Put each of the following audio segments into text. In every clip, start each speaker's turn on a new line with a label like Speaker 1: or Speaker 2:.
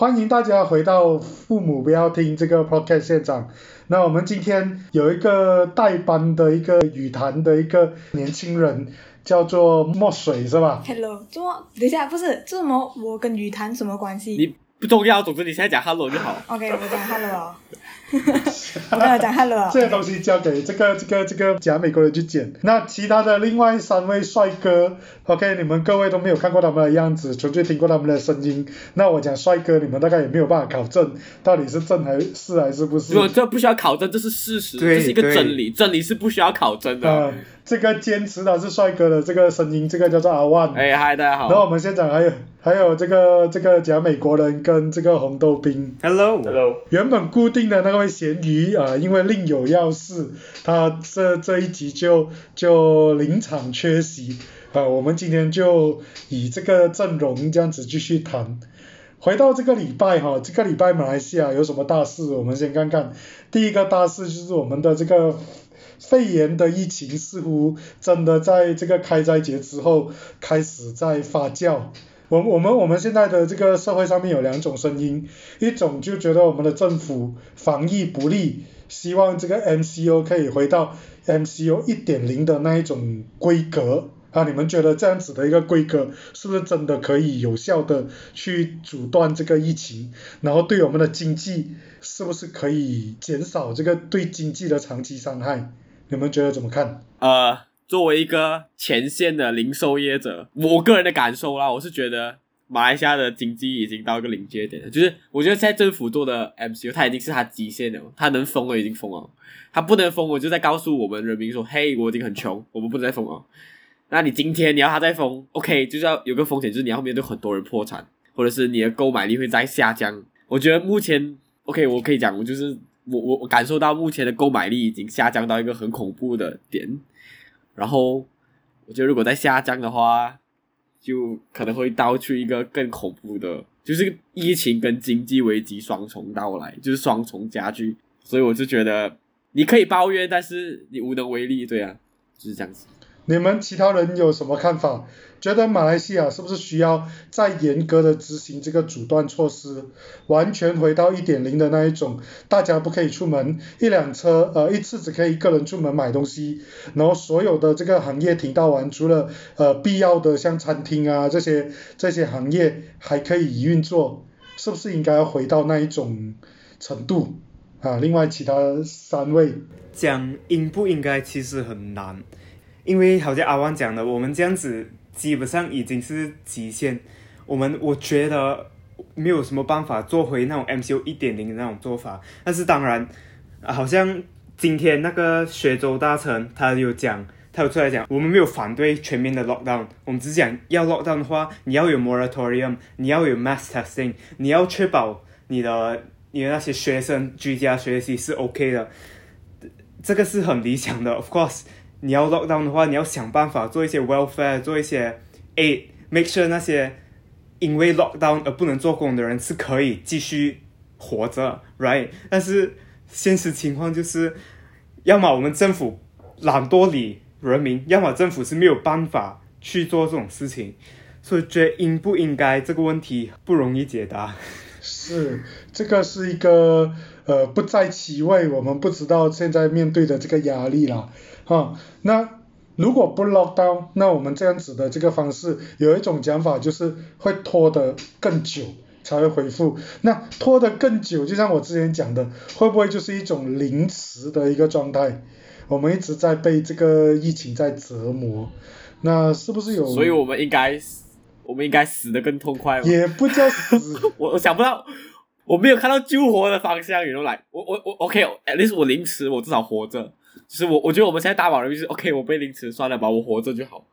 Speaker 1: 欢迎大家回到父母不要听这个 podcast 现场。那我们今天有一个代班的一个语坛的一个年轻人，叫做墨水是吧
Speaker 2: ？Hello，怎么？等一下，不是，这什么？我跟语坛什么关系
Speaker 3: 你不重要，总之你现在讲 hello 就好。
Speaker 2: ？OK，我讲 Hello 哦。我 没有讲 Hello 哦。
Speaker 1: 这些东西交给这个这个这个假美国人去剪。那其他的另外三位帅哥，OK，你们各位都没有看过他们的样子，纯粹听过他们的声音。那我讲帅哥，你们大概也没有办法考证到底是正还是还是不是
Speaker 3: 如。果这不需要考证，这是事实，
Speaker 4: 对
Speaker 3: 这是一个
Speaker 4: 对
Speaker 3: 真理，真理是不需要考证的。
Speaker 1: 呃，这个坚持他是帅哥的这个声音，这个叫做阿万。
Speaker 3: 哎，嗨，大家好
Speaker 1: 然后我
Speaker 3: 好。
Speaker 1: 们现场还有还有这个这个假美国人跟这个红豆冰。
Speaker 5: Hello，Hello，
Speaker 1: 原本固定的那位咸鱼啊、呃因为另有要事，他这这一集就就临场缺席啊、我们今天就以这个阵容这样子继续谈。回到这个礼拜哈，这个礼拜马来西亚有什么大事？我们先看看。第一个大事就是我们的这个肺炎的疫情似乎真的在这个开斋节之后开始在发酵。我我们我们现在的这个社会上面有两种声音，一种就觉得我们的政府防疫不力，希望这个 MCO 可以回到 MCO 一点零的那一种规格啊，你们觉得这样子的一个规格是不是真的可以有效的去阻断这个疫情，然后对我们的经济是不是可以减少这个对经济的长期伤害？你们觉得怎么看？
Speaker 3: 呃，作为一个前线的零售业者，我个人的感受啦，我是觉得马来西亚的经济已经到一个临界点了。就是我觉得现在政府做的 MCU，它已经是它极限了，它能封了已经封了，它不能封，我就在告诉我们人民说，嘿，我已经很穷，我们不能再封了。那你今天你要它再封，OK，就是要有个风险，就是你后面对很多人破产，或者是你的购买力会再下降。我觉得目前 OK，我可以讲，我就是我我我感受到目前的购买力已经下降到一个很恐怖的点，然后我觉得如果再下降的话，就可能会到出一个更恐怖的，就是疫情跟经济危机双重到来，就是双重加剧。所以我就觉得你可以抱怨，但是你无能为力，对啊，就是这样子。
Speaker 1: 你们其他人有什么看法？觉得马来西亚是不是需要再严格的执行这个阻断措施，完全回到一点零的那一种，大家不可以出门，一辆车呃一次只可以一个人出门买东西，然后所有的这个行业停到完，除了呃必要的像餐厅啊这些这些行业还可以运作，是不是应该要回到那一种程度啊？另外其他三位
Speaker 4: 讲应不应该其实很难，因为好像阿旺讲的，我们这样子基本上已经是极限。我们我觉得没有什么办法做回那种 MCU 一点零的那种做法，但是当然，啊好像今天那个雪州大臣他有讲，他有出来讲，我们没有反对全面的 lockdown，我们只讲要 lockdown 的话，你要有 moratorium，你要有 mass testing，你要确保你的你的那些学生居家学习是 OK 的。这个是很理想的，of course。你要 lockdown 的话，你要想办法做一些 welfare，做一些 aid，make sure 那些因为 lockdown 而不能做工的人是可以继续活着，right？但是现实情况就是，要么我们政府懒惰理人民，要么政府是没有办法去做这种事情，所以觉得应不应该这个问题不容易解答。
Speaker 1: 是，这个是一个呃不在其位，我们不知道现在面对的这个压力啦，哈、那如果不 lock down，那我们这样子的这个方式，有一种讲法就是会拖得更久才会恢复。那拖得更久，就像我之前讲的，会不会就是一种临时的一个状态？我们一直在被这个疫情在折磨，那是不是有？
Speaker 3: 所以我们应该，我们应该死得更痛快吗？
Speaker 1: 也不叫死。
Speaker 3: 我我想不到，我没有看到救活的方向，you know like 我我我 OK，at least 我凌迟，我至少活着。就是我我觉得我们现在大马人民是 OK，我被凌迟算了吧，我活着就好，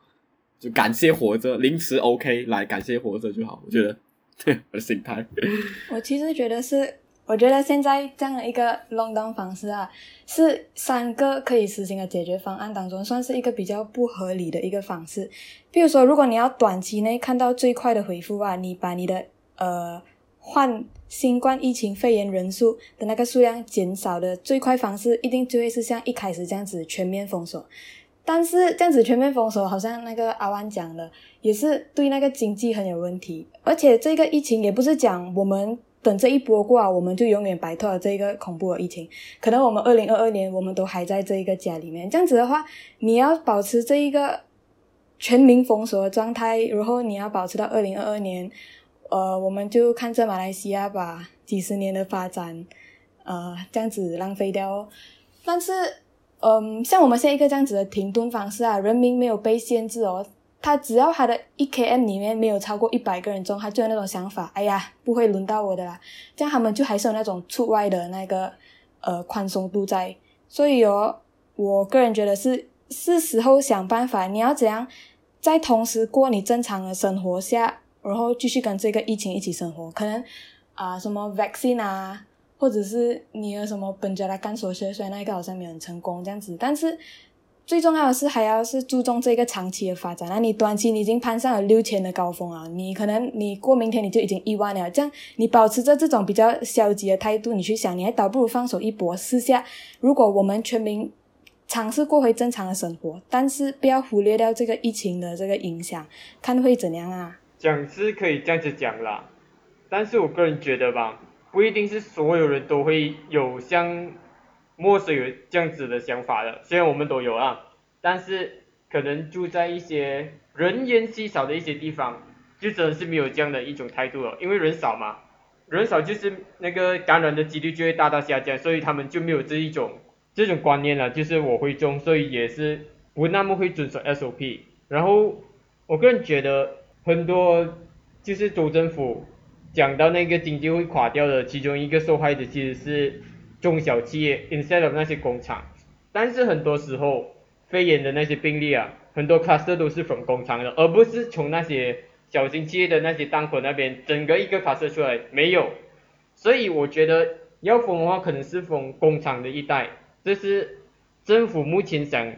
Speaker 3: 就感谢活着，凌迟 OK，来感谢活着就好。我觉得，对我的心态。
Speaker 2: 我其实觉得是，我觉得现在这样的一个 long down 方式啊，是三个可以实行的解决方案当中，算是一个比较不合理的一个方式。比如说，如果你要短期内看到最快的回复啊，你把你的呃换新冠疫情肺炎人数的那个数量减少的最快方式，一定就会是像一开始这样子全面封锁。但是这样子全面封锁，好像那个阿万讲的，也是对那个经济很有问题。而且这个疫情也不是讲我们等这一波过，我们就永远摆脱了这个恐怖的疫情。可能我们二零二二年我们都还在这一个家里面，这样子的话，你要保持这一个全民封锁的状态，然后你要保持到二零二二年，呃，我们就看着马来西亚吧几十年的发展，呃，这样子浪费掉。哦但是，嗯，像我们现在一个这样子的停顿方式啊，人民没有被限制哦。他只要他的一 km 里面没有超过一百个人中，他就有那种想法，哎呀，不会轮到我的啦。这样他们就还是有那种出外的那个呃宽松度在。所以哦，我个人觉得是是时候想办法，你要怎样在同时过你正常的生活下，然后继续跟这个疫情一起生活。可能啊，什么 vaccine 啊，或者是你有什么本家来干所学，所以那个好像没有很成功这样子，但是。最重要的是还要是注重这个长期的发展。那你短期你已经攀上了六千的高峰啊，你可能你过明天你就已经一万了。这样你保持着这种比较消极的态度，你去想，你还倒不如放手一搏试下。如果我们全民尝试过回正常的生活，但是不要忽略掉这个疫情的这个影响，看会怎样啊？
Speaker 5: 讲是可以这样子讲啦，但是我个人觉得吧，不一定是所有人都会有像。墨水有这样子的想法的，虽然我们都有啊，但是可能住在一些人烟稀少的一些地方，就真的是没有这样的一种态度了，因为人少嘛，人少就是那个感染的几率就会大大下降，所以他们就没有这一种这种观念了，就是我会中，所以也是不那么会遵守 SOP。然后我个人觉得很多就是州政府讲到那个经济会垮掉的其中一个受害者其实是。中小企业，instead of 那些工厂，但是很多时候肺炎的那些病例啊，很多 cluster 都是从工厂的，而不是从那些小型企业的那些档口那边整个一个 cluster 出来没有，所以我觉得要封的话，可能是封工厂的一带，这是政府目前想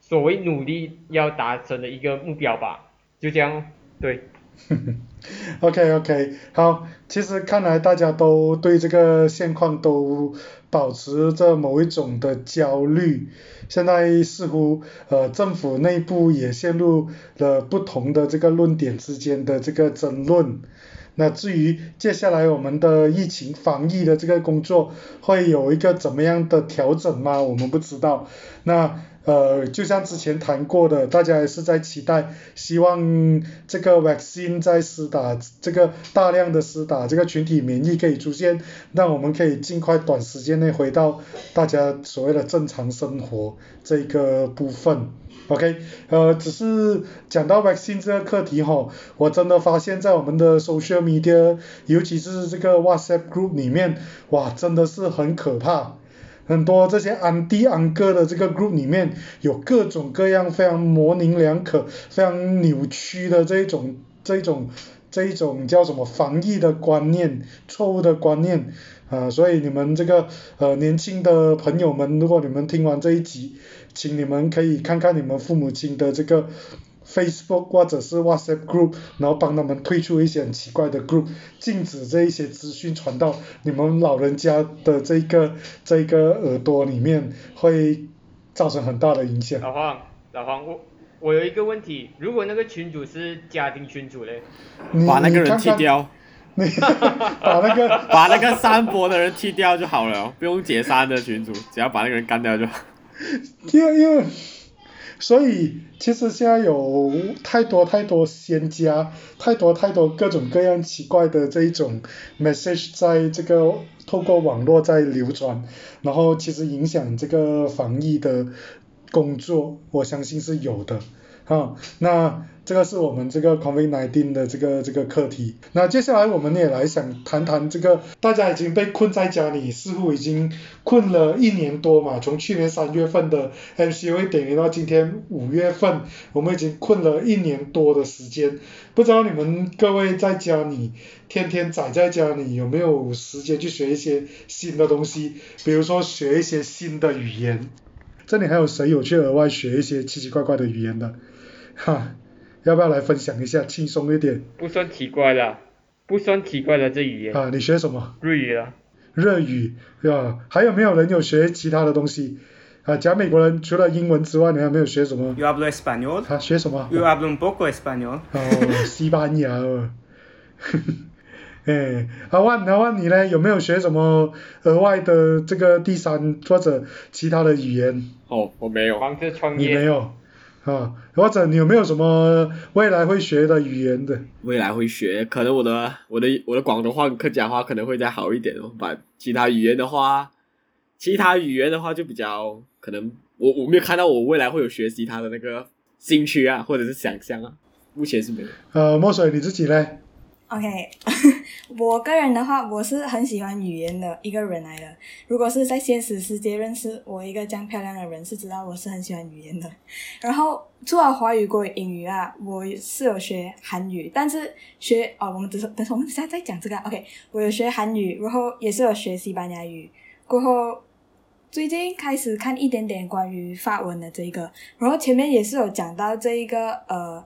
Speaker 5: 所谓努力要达成的一个目标吧，就这样，对。
Speaker 1: OK OK，好，其实看来大家都对这个现况都保持着某一种的焦虑，现在似乎呃政府内部也陷入了不同的这个论点之间的这个争论。那至于接下来我们的疫情防疫的这个工作会有一个怎么样的调整吗？我们不知道。那呃，就像之前谈过的，大家也是在期待，希望这个 vaccine 在施打，这个大量的施打，这个群体免疫可以出现，让我们可以尽快短时间内回到大家所谓的正常生活这个部分。OK，呃，只是讲到 vaccine 这个课题哈，我真的发现，在我们的 social media，尤其是这个 WhatsApp group 里面，哇，真的是很可怕。很多这些安迪安哥的这个 group 里面有各种各样非常模棱两可、非常扭曲的这一种、这一种、这一种叫什么防疫的观念、错误的观念啊，所以你们这个呃年轻的朋友们，如果你们听完这一集，请你们可以看看你们父母亲的这个。Facebook 或者是 WhatsApp group，然后帮他们退出一些很奇怪的 group，禁止这一些资讯传到你们老人家的这个这个耳朵里面，会造成很大的影响。
Speaker 5: 老黄，老黄，我我有一个问题，如果那个群主是家庭群主嘞，
Speaker 3: 把那个人踢掉，
Speaker 1: 把那个
Speaker 3: 把那个散播的人踢掉就好了，不用解散的群主，只要把那个人干掉就好。
Speaker 1: 因因为。所以其实现在有太多太多仙家，太多太多各种各样奇怪的这一种 message 在这个透过网络在流传，然后其实影响这个防疫的工作，我相信是有的，好，那。这个是我们这个 COVID-19 的这个这个课题。那接下来我们也来想谈谈这个，大家已经被困在家里，似乎已经困了一年多嘛。从去年三月份的 MCO 点名到今天五月份，我们已经困了一年多的时间。不知道你们各位在家里天天宅在家里，有没有时间去学一些新的东西？比如说学一些新的语言。这里还有谁有去额外学一些奇奇怪怪的语言的？哈。要不要来分享一下，轻松一点？
Speaker 5: 不算奇怪啦，不算奇怪的这语言。
Speaker 1: 啊，你学什么？
Speaker 5: 日语啊。
Speaker 1: 日语，对吧？还有没有人有学其他的东西？啊，讲美国人除了英文之外，你还没有学什么
Speaker 4: ？Yo hablo español。
Speaker 1: 他学什么
Speaker 4: ？Yo hablo un poco español。
Speaker 1: 哦，西班牙。哎，阿万阿万你呢？有没有学什么额外的这个第三或者其他的语言？
Speaker 3: 哦，我没有。
Speaker 5: 忙着创业。
Speaker 1: 你没有啊？或者你有没有什么未来会学的语言的？
Speaker 3: 未来会学，可能我的我的我的广东话、客家话可能会再好一点哦。把其他语言的话，其他语言的话就比较可能，我我没有看到我未来会有学习它的那个兴趣啊，或者是想象啊，目前是没有。
Speaker 1: 呃，墨水你自己嘞
Speaker 2: ？OK，我个人的话，我是很喜欢语言的一个人来的。如果是在现实世界认识我一个这样漂亮的人，是知道我是很喜欢语言的。然后除了华语、国语、英语啊，我是有学韩语，但是学哦，我们等等，我们现在再讲这个。OK，我有学韩语，然后也是有学西班牙语，过后最近开始看一点点关于法文的这一个，然后前面也是有讲到这一个呃。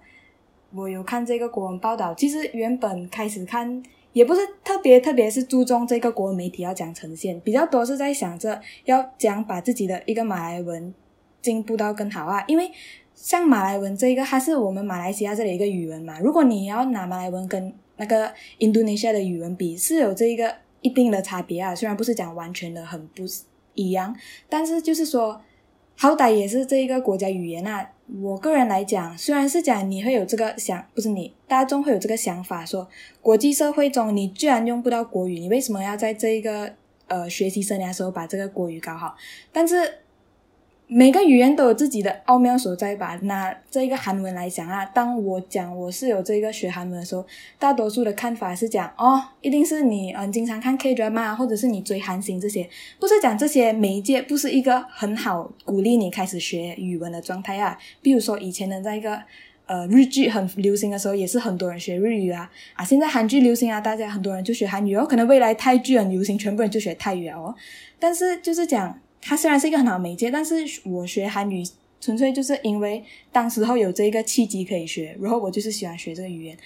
Speaker 2: 我有看这个国文报道，其实原本开始看也不是特别特别是注重这个国文媒体要讲呈现，比较多是在想着要讲把自己的一个马来文进步到更好啊，因为像马来文这一个它是我们马来西亚这里一个语文嘛，如果你要拿马来文跟那个印度尼西亚的语文比，是有这一个一定的差别啊，虽然不是讲完全的很不一样，但是就是说好歹也是这一个国家语言啊。我个人来讲，虽然是讲你会有这个想，不是你大众会有这个想法，说国际社会中你居然用不到国语，你为什么要在这一个呃学习生涯时候把这个国语搞好？但是每个语言都有自己的奥妙所在吧。那这一个韩文来讲啊，当我讲我是有这个学韩文的时候，大多数的看法是讲哦，一定是你嗯经常看 K drama 或者是你追韩星这些，不是讲这些媒介不是一个很好鼓励你开始学语文的状态啊。比如说以前的在一个呃日剧很流行的时候，也是很多人学日语啊啊，现在韩剧流行啊，大家很多人就学韩语哦，可能未来泰剧很流行，全部人就学泰语哦。但是就是讲。它虽然是一个很好的媒介，但是我学韩语纯粹就是因为当时候有这个契机可以学，然后我就是喜欢学这个语言。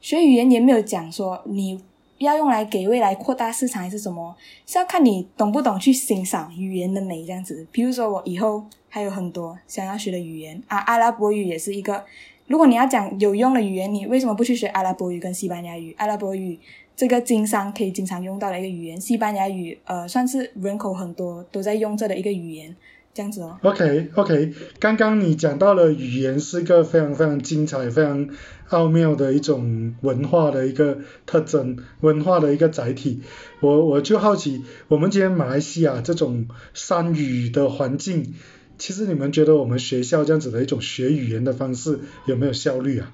Speaker 2: 学语言也没有讲说你要用来给未来扩大市场还是什么，是要看你懂不懂去欣赏语言的美这样子。比如说我以后还有很多想要学的语言啊，阿拉伯语也是一个。如果你要讲有用的语言，你为什么不去学阿拉伯语跟西班牙语？阿拉伯语。这个经商可以经常用到的一个语言，西班牙语，呃，算是人口很多都在用这的一个语言，这样子哦。
Speaker 1: OK OK，刚刚你讲到了语言是个非常非常精彩、非常奥妙的一种文化的一个特征，文化的一个载体。我我就好奇，我们今天马来西亚这种三语的环境，其实你们觉得我们学校这样子的一种学语言的方式有没有效率啊？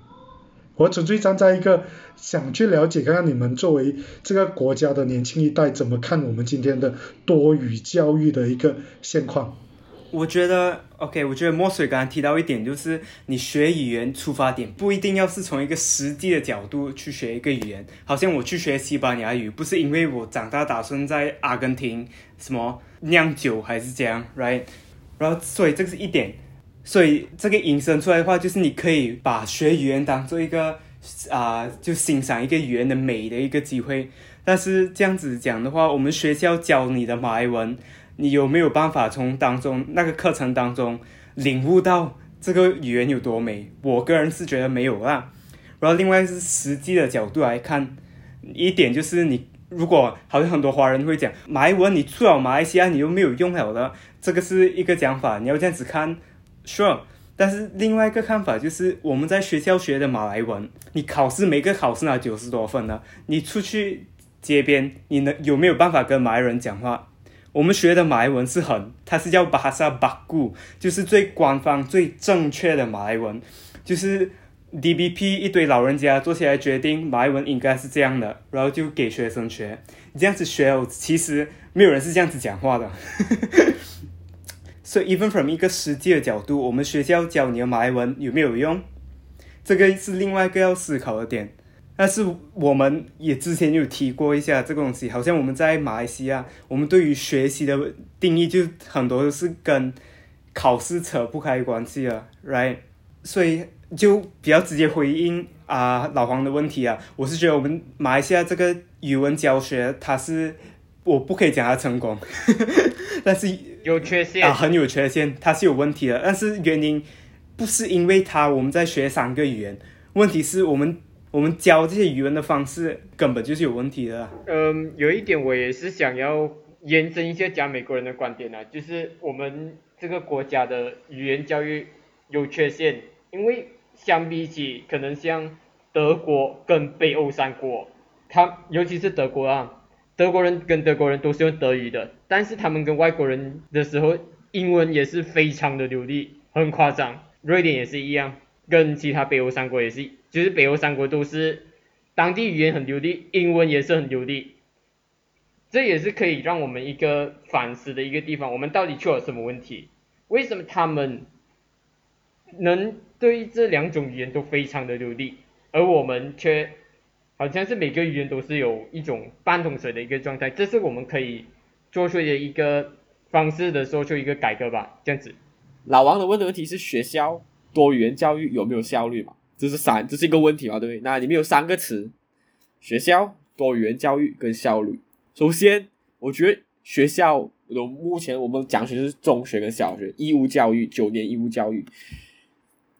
Speaker 1: 我纯粹站在一个想去了解，看看你们作为这个国家的年轻一代怎么看我们今天的多语教育的一个现况。
Speaker 4: 我觉得，OK，我觉得墨水刚刚提到一点，就是你学语言出发点不一定要是从一个实际的角度去学一个语言。好像我去学西班牙语，不是因为我长大打算在阿根廷什么酿酒还是这样，right？然后所以这是一点。所以这个引申出来的话，就是你可以把学语言当做一个啊、就欣赏一个语言的美的一个机会。但是这样子讲的话，我们学校教你的马来文，你有没有办法从当中那个课程当中领悟到这个语言有多美？我个人是觉得没有啦。然后另外是实际的角度来看，一点就是你如果好像很多华人会讲马来文，你出了马来西亚你又没有用了的，这个是一个讲法，你要这样子看。Sure，但是另外一个看法就是，我们在学校学的马来文，你考试每个考试拿九十多分呢，你出去街边，你能有没有办法跟马来人讲话？我们学的马来文是很，它是叫巴萨巴固，就是最官方、最正确的马来文，就是 DBP 一堆老人家坐下来决定马来文应该是这样的，然后就给学生学，这样子学，其实没有人是这样子讲话的。所以，even from 一个实际的角度，我们学校教你的马来文有没有用？这个是另外一个要思考的点。但是我们也之前有提过一下这个东西，好像我们在马来西亚，我们对于学习的定义就很多都是跟考试扯不开关系了，right？所以就比较直接回应啊老黄的问题啊，我是觉得我们马来西亚这个语文教学，它是我不可以讲它成功，但是。
Speaker 5: 有缺陷
Speaker 4: 啊，很有缺陷，它是有问题的。但是原因不是因为它我们在学三个语言，问题是我们我们教这些语文的方式根本就是有问题的。
Speaker 5: 嗯，有一点我也是想要延伸一下讲美国人的观点啊，就是我们这个国家的语言教育有缺陷，因为相比起可能像德国跟北欧三国，他尤其是德国啊，德国人跟德国人都是用德语的，但是他们跟外国人的时候，英文也是非常的流利，很夸张。瑞典也是一样，跟其他北欧三国也是，就是北欧三国都是当地语言很流利，英文也是很流利。这也是可以让我们一个反思的一个地方，我们到底出了什么问题？为什么他们能对这两种语言都非常的流利，而我们却好像是每个语言都是有一种半桶水的一个状态？这是我们可以做出的一个方式的做出一个改革吧，这样子。
Speaker 3: 老王的问的问题是学校多语言教育有没有效率嘛？这是三，这是一个问题嘛，对不对？那里面有三个词：学校多语言教育跟效率。首先，我觉得学校我目前我们讲学是中学跟小学义务教育，九年义务教育。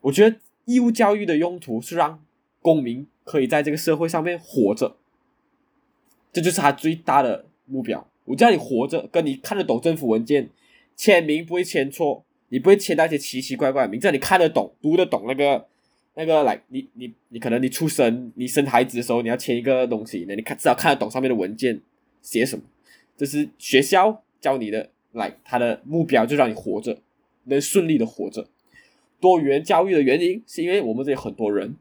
Speaker 3: 我觉得义务教育的用途是让公民可以在这个社会上面活着，这就是他最大的目标。我叫你活着，跟你看得懂政府文件，签名不会签错，你不会签那些奇奇怪怪的名字，你看得懂、读得懂那个那个来，你你你可能你出生、你生孩子的时候，你要签一个东西，那你看至少看得懂上面的文件写什么。这是学校教你的，来，他的目标就让你活着，能顺利的活着。多语言教育的原因是因为我们这里很多人，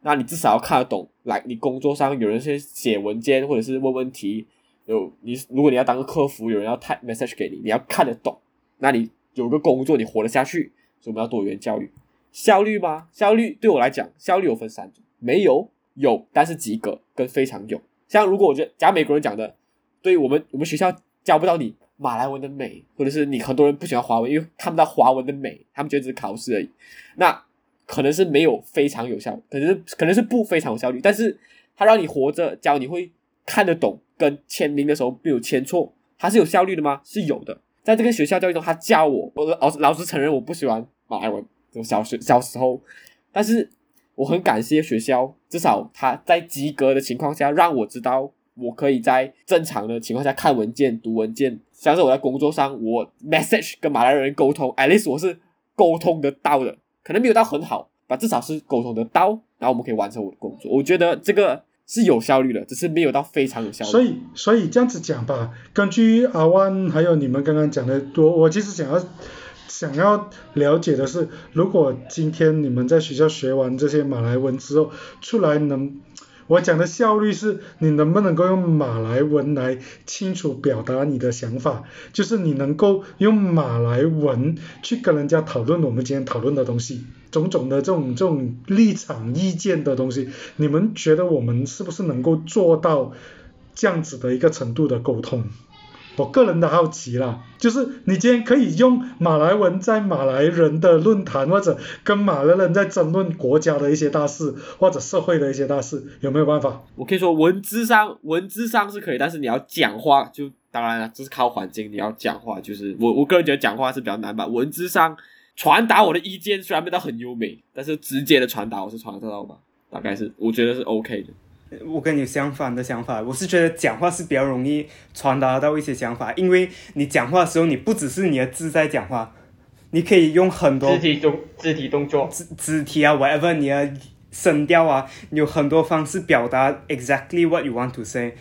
Speaker 3: 那你至少要看得懂。来，你工作上有人是写文件或者是问问题，有你如果你要当个客服，有人要 type message 给你，你要看得懂。那你有个工作，你活得下去，所以我们要多元教育。效率吗？效率对我来讲，效率有分三种，没有有，但是及格跟非常有。像如果我觉得，假美国人讲的，对我们我们学校教不到你马来文的美，或者是你很多人不喜欢华文，因为看不到华文的美，他们觉得只是考试而已。那可能是没有非常有效，可能是可能是不非常有效率，但是他让你活着，教你会看得懂，跟签名的时候没有签错，它是有效率的吗？是有的。在这个学校教育中，他教我，我老老实承认我不喜欢马来文，我小学小时候，但是我很感谢学校，至少他在及格的情况下，让我知道我可以在正常的情况下看文件、读文件。像是我在工作上，我 message 跟马来人沟通，at least 我是沟通得到的，可能没有到很好，但至少是沟通得到，然后我们可以完成我的工作。我觉得这个是有效率的，只是没有到非常有效率。
Speaker 1: 所以，所以这样子讲吧，根据阿万还有你们刚刚讲的，我我其实想要想要了解的是，如果今天你们在学校学完这些马来文之后出来能，我讲的效率是你能不能够用马来文来清楚表达你的想法，就是你能够用马来文去跟人家讨论我们今天讨论的东西，种种的这种这种立场意见的东西，你们觉得我们是不是能够做到这样子的一个程度的沟通？我个人的好奇啦，就是你今天可以用马来文在马来人的论坛，或者跟马来人在争论国家的一些大事，或者社会的一些大事，有没有办法？
Speaker 3: 我可以说文字上文字上是可以，但是你要讲话就当然了，这是靠环境。你要讲话，就是我我个人觉得讲话是比较难吧。文字上传达我的意见虽然没到很优美，但是直接的传达我是传得到吧，大概是我觉得是 OK 的。
Speaker 4: 我跟你相反的想法，我是觉得讲话是比较容易传达到一些想法，因为你讲话的时候，你不只是你的字在讲话，你可以用很多
Speaker 5: 肢体动肢体动作，
Speaker 4: 肢肢体啊，whatever，你的声调啊，你有很多方式表达 exactly what you want to say。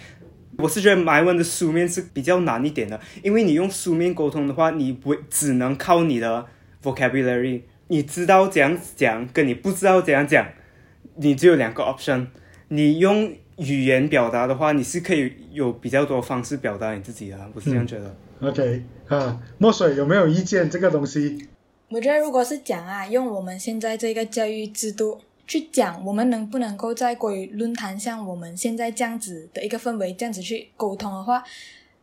Speaker 4: 我是觉得马来文的书面是比较难一点的，因为你用书面沟通的话，你不只能靠你的 vocabulary，你知道怎样讲，跟你不知道怎样讲，你只有两个 option。你用语言表达的话，你是可以有比较多方式表达你自己的，我是这样觉得。
Speaker 1: OK 啊，墨水有没有意见这个东西？
Speaker 2: 我觉得如果是讲啊，用我们现在这个教育制度去讲，我们能不能够在国语论坛像我们现在这样子的一个氛围，这样子去沟通的话，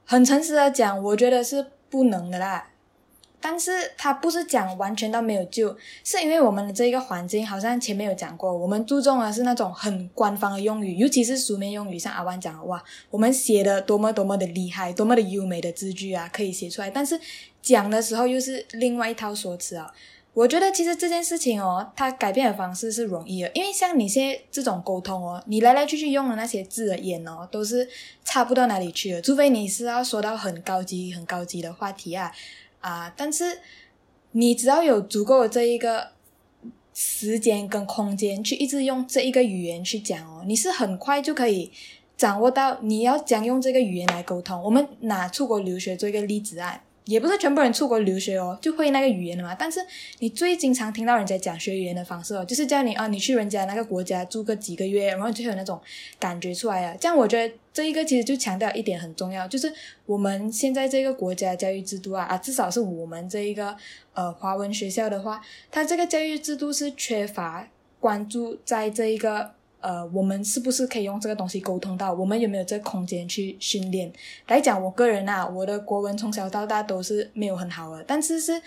Speaker 2: 很诚实的讲，我觉得是不能的啦。但是它不是讲完全到没有救，是因为我们的这一个环境，好像前面有讲过，我们注重的是那种很官方的用语，尤其是书面用语，像阿万讲的哇，我们写的多么多么的厉害，多么的优美的字句啊，可以写出来，但是讲的时候又是另外一套说辞啊。我觉得其实这件事情哦，它改变的方式是容易的，因为像你现在这种沟通哦，你来来去去用的那些字眼哦，都是差不到哪里去的，除非你是要说到很高级、很高级的话题啊啊，但是你只要有足够的这一个时间跟空间去一直用这一个语言去讲哦，你是很快就可以掌握到你要将用这个语言来沟通。我们拿出国留学做一个例子啊。也不是全部人出国留学哦，就会那个语言的嘛。但是你最经常听到人家讲学语言的方式哦，就是叫你啊，你去人家那个国家住个几个月，然后就有那种感觉出来啊。这样我觉得这一个其实就强调一点很重要，就是我们现在这个国家教育制度啊啊，至少是我们这一个呃华文学校的话，它这个教育制度是缺乏关注在这一个。呃，我们是不是可以用这个东西沟通到？我们有没有这个空间去训练？来讲，我个人啊，我的国文从小到大都是没有很好的，但是是，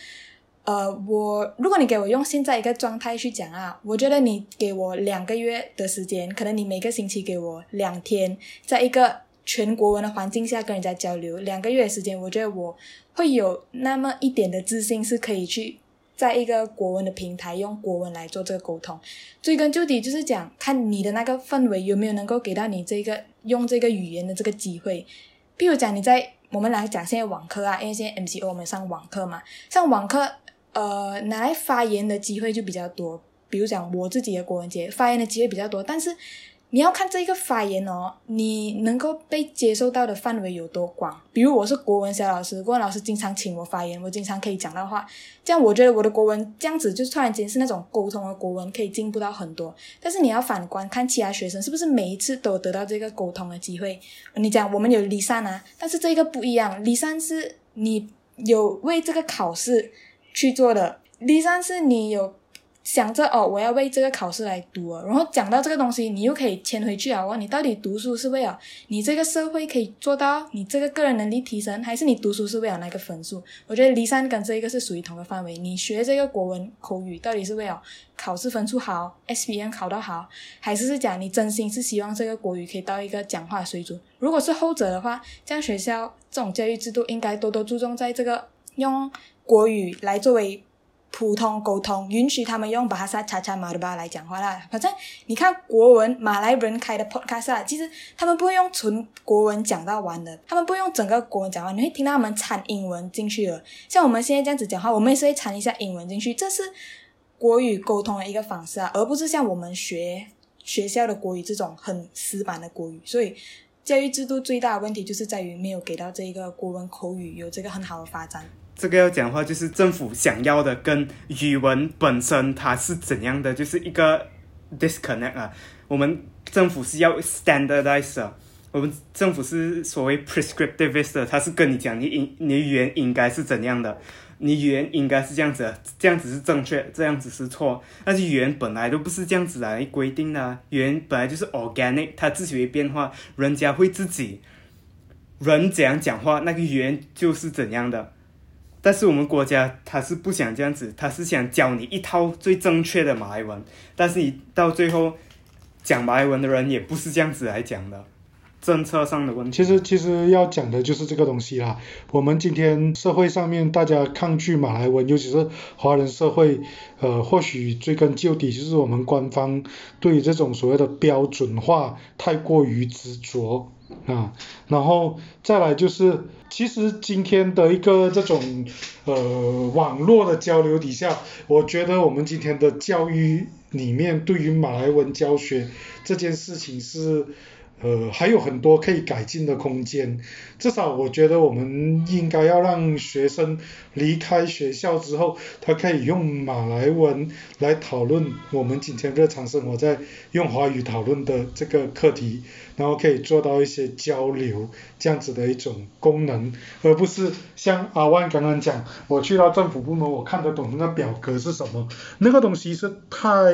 Speaker 2: 呃，我如果你给我用现在一个状态去讲啊，我觉得你给我两个月的时间，可能你每个星期给我两天，在一个全国文的环境下跟人家交流，两个月的时间，我觉得我会有那么一点的自信，是可以去。在一个国文的平台用国文来做这个沟通，追根究底就是讲看你的那个氛围有没有能够给到你这个用这个语言的这个机会。比如讲你在我们来讲现在网课啊，因为现在 MCO 我们上网课嘛，上网课呃拿来发言的机会就比较多。比如讲我自己的国文节发言的机会比较多，但是。你要看这一个发言哦，你能够被接受到的范围有多广？比如我是国文小老师，国文老师经常请我发言，我经常可以讲到话，这样我觉得我的国文这样子就突然间是那种沟通的国文可以进步到很多。但是你要反观看其他学生是不是每一次都得到这个沟通的机会？你讲我们有离散啊，但是这个不一样，离散是你有为这个考试去做的，离散是你有。想着哦，我要为这个考试来读啊，然后讲到这个东西，你又可以牵回去啊。问你到底读书是为了你这个社会可以做到你这个个人能力提升，还是你读书是为了那个分数？我觉得离山跟这一个是属于同个范围。你学这个国文口语到底是为了考试分数好，S B N 考得好，还是是讲你真心是希望这个国语可以到一个讲话水准？如果是后者的话，这样学校这种教育制度应该多多注重在这个用国语来作为。普通沟通，允许他们用巴哈萨、查查马德巴来讲话啦。反正你看国文马来人开的 podcast 啊，其实他们不会用纯国文讲到完的，他们不会用整个国文讲完，你会听到他们掺英文进去了。像我们现在这样子讲话，我们也是会掺一下英文进去，这是国语沟通的一个方式啊，而不是像我们学学校的国语这种很死板的国语。所以教育制度最大的问题就是在于没有给到这一个国文口语有这个很好的发展。
Speaker 4: 这个要讲话就是政府想要的跟语文本身它是怎样的，就是一个 disconnect 啊。我们政府是要 standardize，我们政府是所谓 prescriptivist，它是跟你讲你应你语言应该是怎样的，你语言应该是这样子，这样子是正确，这样子是错。但是语言本来都不是这样子来规定的，语言本来就是 organic，它自己会变化，人家会自己人怎样讲话，那个语言就是怎样的。但是我们国家他是不想这样子，他是想教你一套最正确的马来文。但是你到最后讲马来文的人也不是这样子来讲的，政策上的问
Speaker 1: 题。其实其实要讲的就是这个东西啦。我们今天社会上面大家抗拒马来文，尤其是华人社会，呃，或许追根究底就是我们官方对这种所谓的标准化太过于执着。啊，然后再来就是，其实今天的一个这种呃网络的交流底下，我觉得我们今天的教育里面对于马来文教学这件事情是。呃，还有很多可以改进的空间。至少我觉得我们应该要让学生离开学校之后，他可以用马来文来讨论我们今天日常生活在用华语讨论的这个课题，然后可以做到一些交流这样子的一种功能，而不是像阿万刚刚讲，我去到政府部门，我看得懂那个表格是什么，那个东西是太。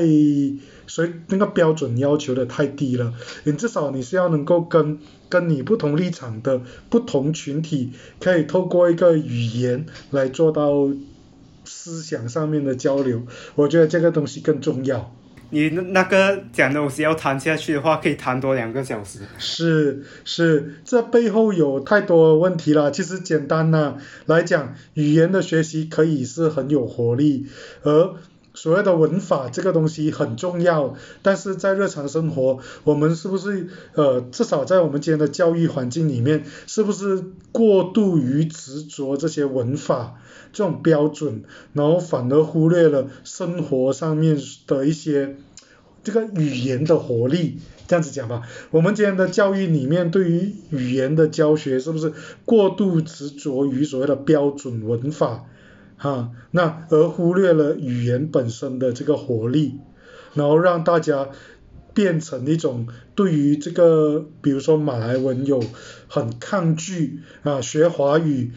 Speaker 1: 所以那个标准要求的太低了，你至少你是要能够跟跟你不同立场的不同群体，可以透过一个语言来做到思想上面的交流，我觉得这个东西更重要。
Speaker 4: 你那那个讲的东西要谈下去的话，可以谈多两个小时。
Speaker 1: 是是，这背后有太多问题了。其实简单呢来讲，语言的学习可以是很有活力，而所谓的文法这个东西很重要，但是在日常生活，我们是不是呃，至少在我们今天的教育环境里面，是不是过度于执着这些文法这种标准，然后反而忽略了生活上面的一些这个语言的活力？这样子讲吧，我们今天的教育里面对于语言的教学，是不是过度执着于所谓的标准文法？啊，那而忽略了语言本身的这个活力，然后让大家变成一种对于这个，比如说马来文有很抗拒啊，学华语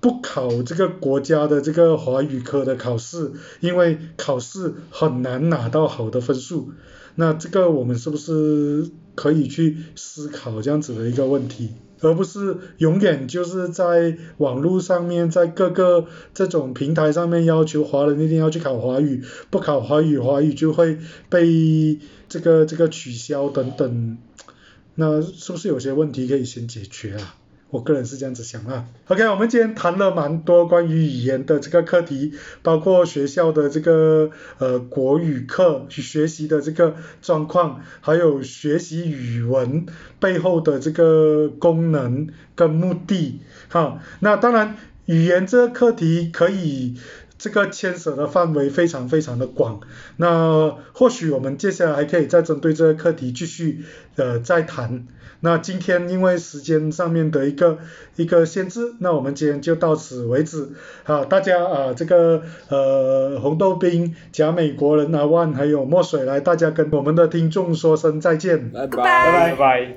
Speaker 1: 不考这个国家的这个华语科的考试，因为考试很难拿到好的分数。那这个我们是不是可以去思考这样子的一个问题？而不是永远就是在网络上面，在各个这种平台上面要求华人一定要去考华语，不考华语，华语就会被这个这个取消等等，那是不是有些问题可以先解决啊？我个人是这样子想啊。OK，我们今天谈了蛮多关于语言的这个课题，包括学校的这个呃国语课去学习的这个状况，还有学习语文背后的这个功能跟目的。哈，那当然语言这个课题可以这个牵涉的范围非常非常的广。那或许我们接下来还可以再针对这个课题继续呃再谈。那今天因为时间上面的一个一个限制，那我们今天就到此为止。好，大家啊，这个呃红豆冰、假美国人阿万还有墨水来，大家跟我们的听众说声再见。
Speaker 3: 拜
Speaker 2: 拜
Speaker 5: 拜拜。